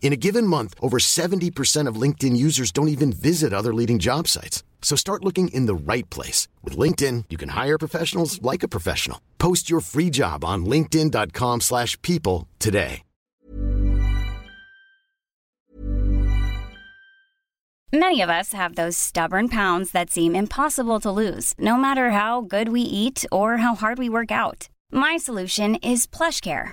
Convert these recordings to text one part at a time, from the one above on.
In a given month, over 70% of LinkedIn users don't even visit other leading job sites. So start looking in the right place. With LinkedIn, you can hire professionals like a professional. Post your free job on linkedin.com slash people today. Many of us have those stubborn pounds that seem impossible to lose, no matter how good we eat or how hard we work out. My solution is PlushCare.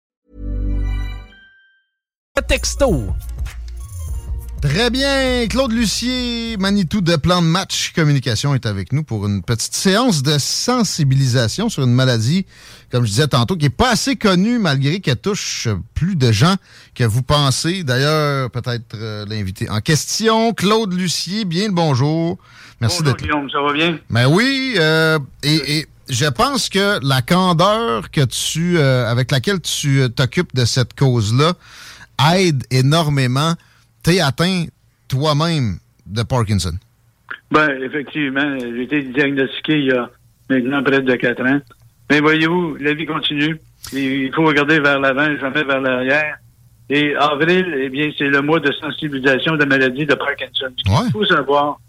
Texto. Très bien. Claude Lucier, Manitou de Plan de Match Communication est avec nous pour une petite séance de sensibilisation sur une maladie, comme je disais tantôt, qui n'est pas assez connue malgré qu'elle touche plus de gens que vous pensez. D'ailleurs, peut-être euh, l'invité en question, Claude Lucier, bien le bonjour. Merci Bonjour d'être Guillaume, ça va bien? Ben oui, euh, et, et je pense que la candeur que tu, euh, avec laquelle tu euh, t'occupes de cette cause-là aide énormément. T'es atteint toi-même de Parkinson. Ben, effectivement, j'ai été diagnostiqué il y a maintenant près de quatre ans. Mais voyez-vous, la vie continue. Et il faut regarder vers l'avant, jamais vers l'arrière. Et avril, eh bien, c'est le mois de sensibilisation de la maladie de Parkinson. Ce qu'il faut savoir,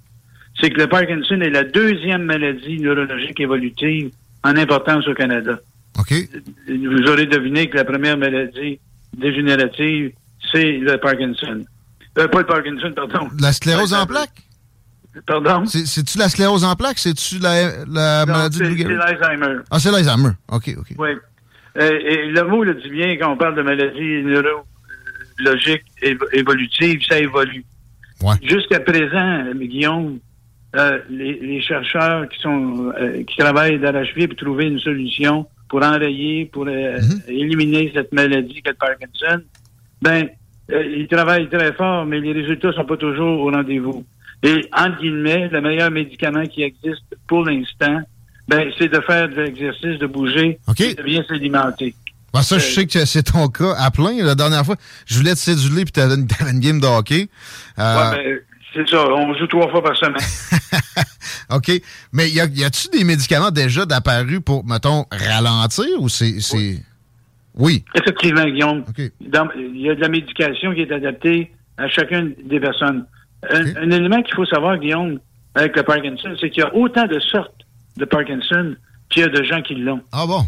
c'est que le Parkinson est la deuxième maladie neurologique évolutive en importance au Canada. Vous aurez deviné que la première maladie dégénérative, c'est le Parkinson. Euh, pas le Parkinson, pardon. La sclérose en plaques? Pardon? C'est- C'est-tu la sclérose en plaques? C'est-tu la, la Non, maladie de c'est l'Alzheimer. Ah, c'est l'Alzheimer. OK, OK. Oui. Euh, et le mot le dit bien quand on parle de maladie neurologique évo- évolutive, ça évolue. Jusqu'à présent, euh, Guillaume, euh, les, les chercheurs qui sont euh, qui travaillent d'arrache-pied pour trouver une solution pour enrayer, pour euh, éliminer cette maladie qu'est le Parkinson, ben euh, ils travaillent très fort, mais les résultats sont pas toujours au rendez-vous. Et entre guillemets, le meilleur médicament qui existe pour l'instant, ben c'est de faire de l'exercice, de bouger, et de bien s'alimenter. Ben, ça, je sais que c'est ton cas à plein. La dernière fois, je voulais te séduler puis t'avais une, une game de hockey. Euh, Ouais, ben, c'est ça, on joue trois fois par semaine. OK. Mais y, a-tu des médicaments déjà d'apparus pour, mettons, ralentir ou c'est. c'est... Oui. Effectivement, Guillaume. Dans- Il y a de la médication qui est adaptée à chacune des personnes. Un, un élément qu'il faut savoir, Guillaume, avec le Parkinson, c'est qu'il y a autant de sortes de Parkinson qu'il y a de gens qui l'ont. Ah bon?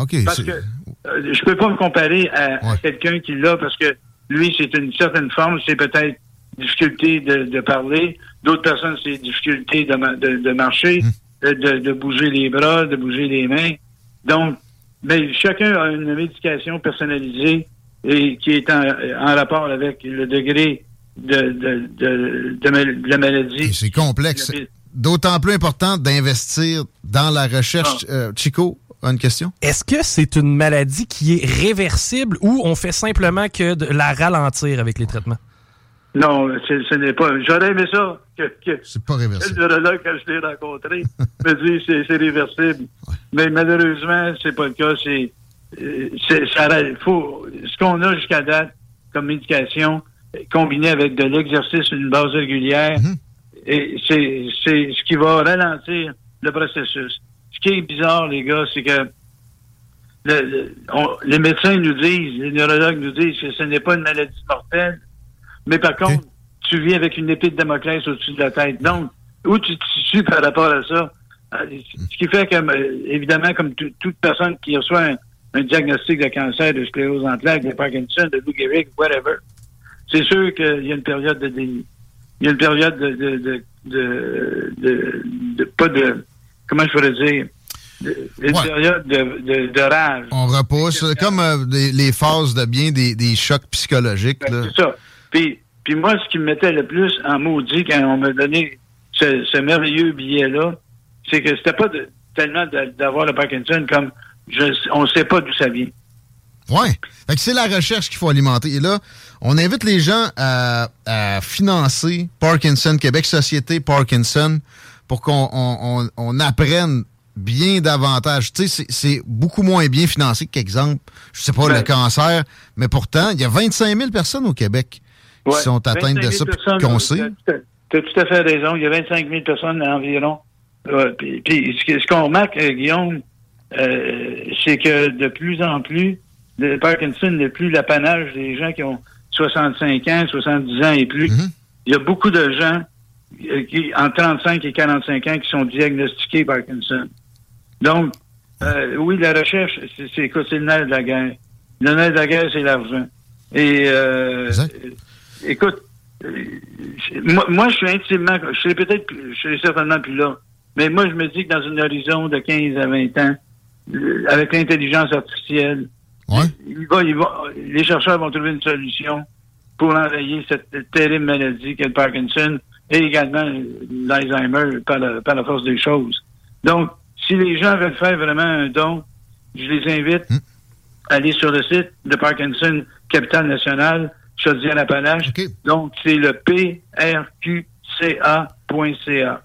OK. Parce que euh, je peux pas me comparer à, à quelqu'un qui l'a parce que lui, c'est une certaine forme, c'est peut-être difficulté de, de parler. D'autres personnes, c'est difficulté de, ma- de, de marcher, Hum. de- de bouger les bras, de bouger les mains. Donc, ben, chacun a une médication personnalisée et qui est en, en rapport avec le degré de, de, de, de mal- de la maladie. C'est complexe. D'autant plus important d'investir dans la recherche. Ah. Euh, Chico, une question? Est-ce que c'est une maladie qui est réversible ou on fait simplement que de la ralentir avec les traitements? Non, ce n'est pas. J'aurais aimé ça. Que, c'est pas réversible. Le neurologue, quand je l'ai rencontré, me dit c'est, c'est réversible. Mais malheureusement, c'est pas le cas. C'est, c'est ça, faut, ce qu'on a jusqu'à date comme médication, combiné avec de l'exercice sur une base régulière, mm-hmm. et c'est, c'est ce qui va ralentir le processus. Ce qui est bizarre, les gars, c'est que les médecins nous disent, les neurologues nous disent que ce n'est pas une maladie mortelle, mais par contre, tu vis avec une épée de Damoclès au-dessus de la tête. Donc, où tu te situes par rapport à ça? Euh, ce qui fait que, euh, évidemment, comme toute personne qui reçoit un, diagnostic de cancer, de sclérose en plaques, de Parkinson, de Lou Gehrig, whatever, c'est sûr qu'il y a une période de Il y a une période de, de, de, de, pas de, comment je pourrais dire, une période de, de, rage. On repousse, comme euh, les phases de bien des, des chocs psychologiques. Ben, c'est ça. Puis, puis moi, ce qui me mettait le plus en maudit quand on m'a donné ce, merveilleux billet-là, c'est que c'était pas tellement d'avoir le Parkinson comme je, on ne sait pas d'où ça vient. Oui. c'est la recherche qu'il faut alimenter. Et là, on invite les gens à, financer Parkinson, Québec Société Parkinson, pour qu'on on, apprenne bien davantage. Tu sais, c'est beaucoup moins bien financé qu'exemple, je sais pas, le cancer, mais pourtant, il y a 25 000 personnes au Québec qui sont atteintes de ça, qu'on sait. Tu as tout à fait raison. Il y a 25 000 personnes environ. puis, ce qu'on remarque, euh, Guillaume, euh, c'est que de plus en plus, le Parkinson n'est plus l'apanage des gens qui ont 65 ans, 70 ans et plus. Mm-hmm. Il y a beaucoup de gens euh, qui, en 35 et 45 ans qui sont diagnostiqués Parkinson. Donc, oui, la recherche, c'est le nerf de la guerre. Le nerf de la guerre, c'est l'argent. Et écoute, euh, moi, je suis intimement, je suis peut-être, je suis certainement plus là, mais moi, je me dis que dans une horizon de 15 à 20 ans, euh, avec l'intelligence artificielle, les chercheurs vont trouver une solution pour enrayer cette terrible maladie qu'est le Parkinson et également l'Alzheimer par la, force des choses. Donc, si les gens veulent faire vraiment un don, je les invite hmm. à aller sur le site de Parkinson Capital National Chaudière-Appalaches. Donc, c'est le prqca.ca. prqca.ca.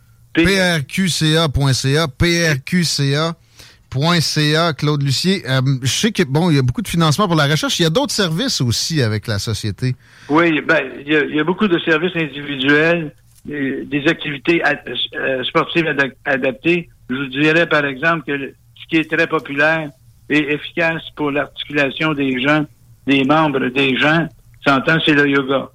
prqca.ca. Claude Lucier. Euh, je sais que bon, il y a beaucoup de financement pour la recherche. Il y a d'autres services aussi avec la société. Oui, ben, il y a, beaucoup de services individuels, des activités euh, sportives adaptées. Je vous dirais, par exemple, que ce qui est très populaire et efficace pour l'articulation des gens, des membres des gens, s'entend, c'est le yoga.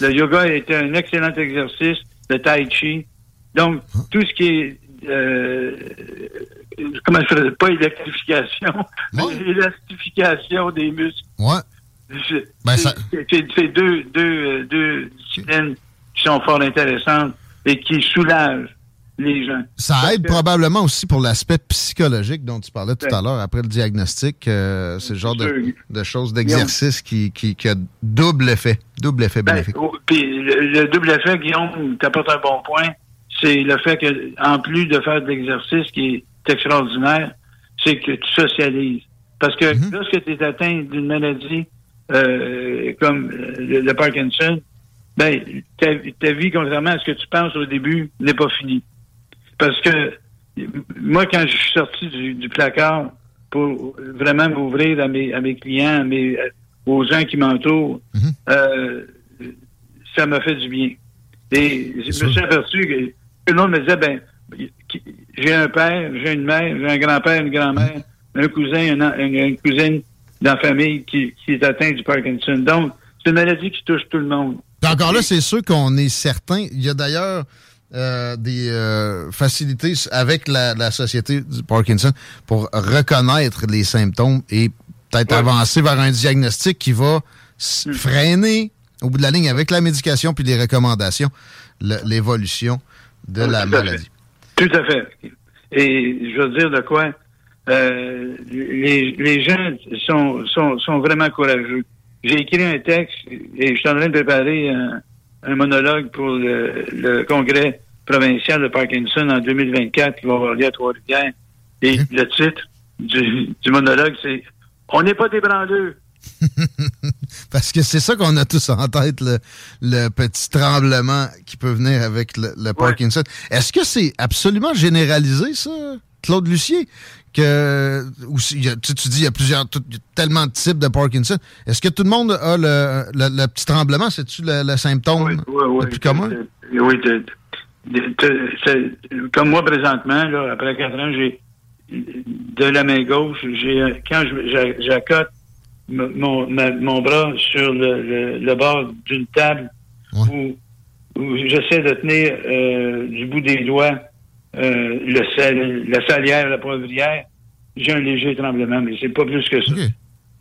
Le yoga est un excellent exercice, le tai chi. Donc, ah. tout ce qui est euh, comment je ferais, pas électrification, mais élastification des muscles. Ouais. Ben, c'est deux, deux, euh, deux disciplines qui sont fort intéressantes et qui soulagent les gens. Ça aide probablement aussi pour l'aspect psychologique dont tu parlais tout à l'heure après le diagnostic. Euh, c'est le genre de, choses, d'exercice qui, qui, a double effet, double effet ben, bénéfique. Oh, puis le, double effet, Guillaume, tu apportes un bon point, c'est le fait que en plus de faire de l'exercice qui est extraordinaire, c'est que tu socialises. Parce que mm-hmm. lorsque tu es atteint d'une maladie euh, comme le, Parkinson, ben, ta, ta, vie, contrairement à ce que tu penses au début, n'est pas finie. Parce que moi, quand je suis sorti du, placard pour vraiment m'ouvrir à mes, à mes clients, aux gens qui m'entourent, mhm. euh, ça m'a fait du bien. Et je me suis aperçu que tout le monde me disait, ben, j'ai un père, j'ai une mère, j'ai un grand-père, une grand-mère, un cousin, une, cousine dans la famille qui, qui est atteint du Parkinson. Donc, c'est une maladie qui touche tout le monde. Encore là, c'est sûr qu'on est certain. Il y a d'ailleurs euh, des euh, facilités avec la, société du Parkinson pour reconnaître les symptômes et peut-être avancer vers un diagnostic qui va hmm. freiner au bout de la ligne avec la médication puis les recommandations l'évolution de la maladie. Tout à fait. Et je veux dire de quoi euh, les, gens sont, sont, sont vraiment courageux. J'ai écrit un texte et je suis en train de préparer un, un monologue pour le, congrès provincial de Parkinson en 2024 qui va avoir lieu à Trois-Rivières. Et le titre du, monologue, c'est On n'est pas des branleux. Parce que c'est ça qu'on a tous en tête, le, petit tremblement qui peut venir avec le, Parkinson. Est-ce que c'est absolument généralisé, ça, Claude Lucier? Que, tu, dis, il y a plusieurs, tellement de types de Parkinson. Est-ce que tout le monde a le, petit tremblement? C'est-tu le, symptôme oui, oui, le plus commun? Oui, comme moi présentement, là, après quatre ans, j'ai de la main gauche, j'ai quand j'accote mon, mon bras sur le, le, bord d'une table où, où j'essaie de tenir euh, du bout des doigts euh, le sel, la salière, la poivrière, j'ai un léger tremblement, mais c'est pas plus que ça.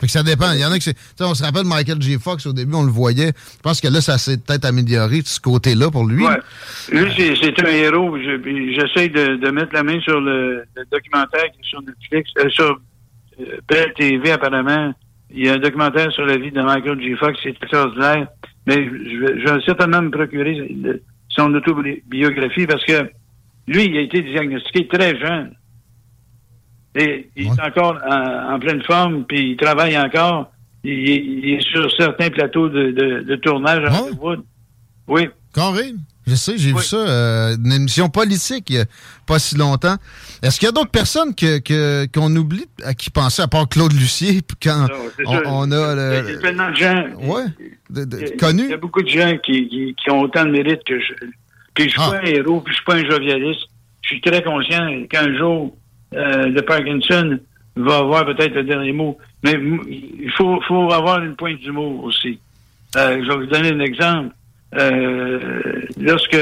Fait que ça dépend. Il y en a c'est. On se rappelle Michael J. Fox au début, on le voyait. Je pense que là, ça s'est peut-être amélioré de ce côté-là pour lui. Ouais. Lui, c'est un héros. J'essaie de, de, mettre la main sur le, documentaire qui est sur Netflix, euh, sur euh, TV apparemment. Il y a un documentaire sur la vie de Michael J. Fox, c'est extraordinaire. Mais je, vais certainement me procurer son autobiographie parce que lui, il a été diagnostiqué très jeune. Et il est encore en, pleine forme, puis il travaille encore. Il, est sur certains plateaux de, de, tournage à Hollywood. Oui. Carré. Je sais, j'ai vu ça, euh, une émission politique il n'y a pas si longtemps. Est-ce qu'il y a d'autres personnes que, qu'on oublie à qui penser, à part Claude Lucier, quand on, a... Le, il y a tellement de gens ouais, connus. Il y a beaucoup de gens qui, qui, ont autant de mérite que je... Puis je suis ah. pas un héros, puis je suis pas un jovialiste. Je suis très conscient qu'un jour, euh, le Parkinson va avoir peut-être le dernier mot. Mais il faut, faut avoir une pointe d'humour aussi. Euh, je vais vous donner un exemple. Euh, lorsque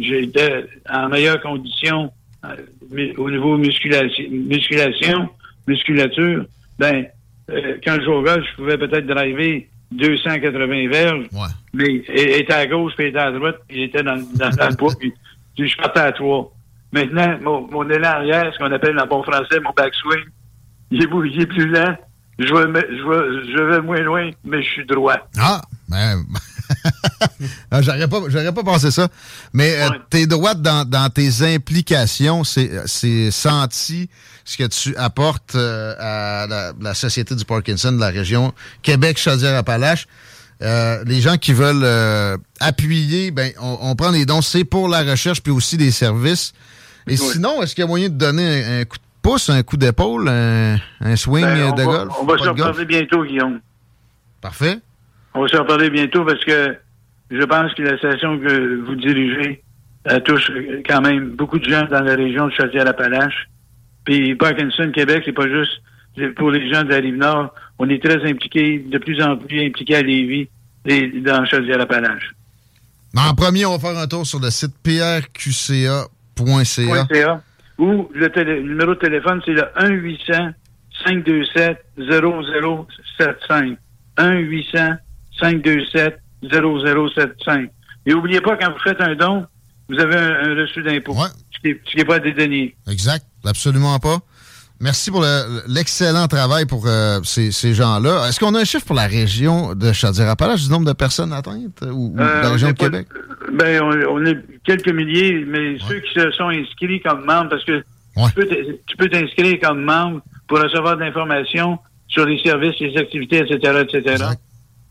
j'étais en meilleure condition euh, au niveau musculation, musculation musculature, ben, euh, quand je jouais je pouvais peut-être driver 280 verges, mais il était à gauche, puis il était à droite, puis il était dans, dans, dans le poids, puis je partais à trois. Maintenant, mon, mon élan arrière, ce qu'on appelle en bon français mon backswing, il est, il est plus lent. Je vais, je, vais, je vais moins loin, mais je suis droit. Ah, ben. ah, j'aurais pas, j'aurais pas pensé ça. Mais euh, t'es droite dans, dans, tes implications. C'est senti ce que tu apportes euh, à la, la, Société du Parkinson de la région Québec-Chaudière-Appalaches. Euh, les gens qui veulent appuyer, ben, on, on, prend les dons. C'est pour la recherche puis aussi des services. Et sinon, est-ce qu'il y a moyen de donner un, coup de pouce, un coup d'épaule, un, swing ben, de golf? On va se reparler bientôt, Guillaume. Parfait. On va se reparler bientôt parce que je pense que la station que vous dirigez touche quand même beaucoup de gens dans la région de Chaudière-Appalaches. Puis Parkinson, Québec, c'est pas juste pour les gens de la Rive-Nord. On est très impliqués, de plus en plus impliqués à Lévis et dans Chaudière-Appalaches. En premier, on va faire un tour sur le site prqca .ca. Ou le, numéro de téléphone, c'est le 1-800-527-0075. 1-800-527-0075. Et n'oubliez pas, quand vous faites un don, vous avez un, reçu d'impôt. Ouais. Ce qui n'est pas dédonné. Exact. Absolument pas. Merci pour l'excellent travail pour euh, ces, ces gens-là. Est-ce qu'on a un chiffre pour la région de Chaudière-Appalaches du nombre de personnes atteintes ou, la euh, région de Québec? Ben, on, est quelques milliers, mais ceux qui se sont inscrits comme membres, parce que tu peux t'inscrire comme membre pour recevoir de l'information sur les services, les activités, etc., etc.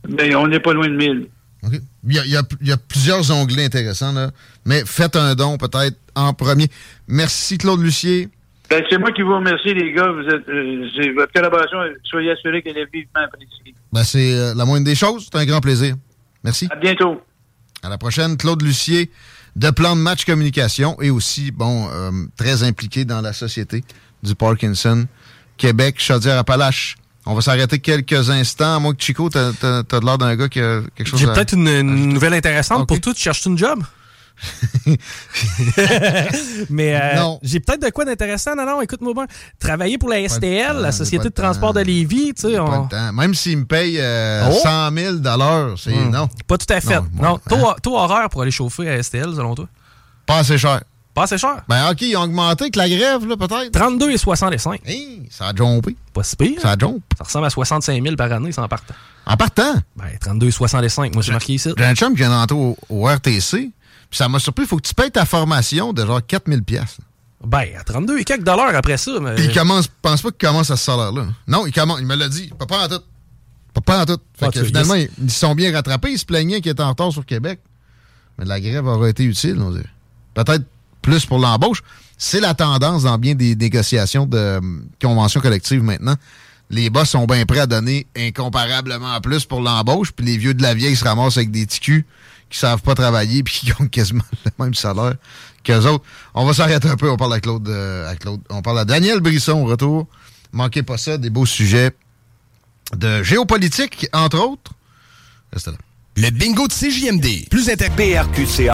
Ben, on n'est pas loin de 1000. Il, y a, il, y a, plusieurs onglets intéressants, là. mais faites un don peut-être en premier. Merci Claude Lucier. Ben, c'est moi qui vous remercie, les gars. Vous êtes, euh, votre collaboration. Soyez assurés qu'elle est vivement appréciée. Ben, c'est euh, la moindre des choses. C'est un grand plaisir. Merci. À bientôt. À la prochaine. Claude Lucier de Plan de Match Communication et aussi, bon, euh, très impliqué dans la société du Parkinson. Québec, Chaudière-Appalaches. On va s'arrêter quelques instants. Moi, Chico, t'as as, l'air d'un gars qui a quelque chose J'ai peut-être une, nouvelle intéressante pour toi. Tu cherches une job? mais euh, j'ai peut-être de quoi d'intéressant. Non, non, écoute-moi bien. Travailler pour la STL, la Société de, transport de Lévis, tu sais. On... Même s'ils me payent 100 000 c'est hmm. non. Pas tout à fait. Non. Taux, horaire pour aller chauffer à STL, selon toi? Pas assez cher. Pas assez cher. Ben, OK, ils ont augmenté avec la grève, là, peut-être. 32 et 65. Hey, ça a jumpé. Pas si pire. Ça a jumpé. Ça ressemble à 65 000 par année, sans partant. En partant? Ben, 32 et 65. Moi, j'ai marqué ici. J'ai un chum qui vient d'entrer au RTC ça m'a surpris, il faut que tu payes ta formation de genre 4000 pièces. Ben, à 32 et quelques dollars après ça. Mais... Puis il commence, pense pas qu'il commence à ce salaire-là. Non, il commence, il me l'a dit. Pas pas en tout. Pas, en tout. finalement, ils se sont bien rattrapés. Ils se plaignaient qu'ils étaient en retard sur Québec. Mais la grève aurait été utile, on dirait. Peut-être plus pour l'embauche. C'est la tendance dans bien des négociations de euh, conventions collectives maintenant. Les boss sont bien prêts à donner incomparablement plus pour l'embauche, puis les vieux de la vieille se ramassent avec des ticus qui savent pas travailler puis qui ont quasiment le même salaire qu'eux autres. On va s'arrêter un peu. On parle à Claude, euh, Claude. On parle à Daniel Brisson au retour. Manquez pas ça, des beaux sujets de géopolitique, entre autres. Restez là. Le bingo de CJMD. Plus inter... PRQCA.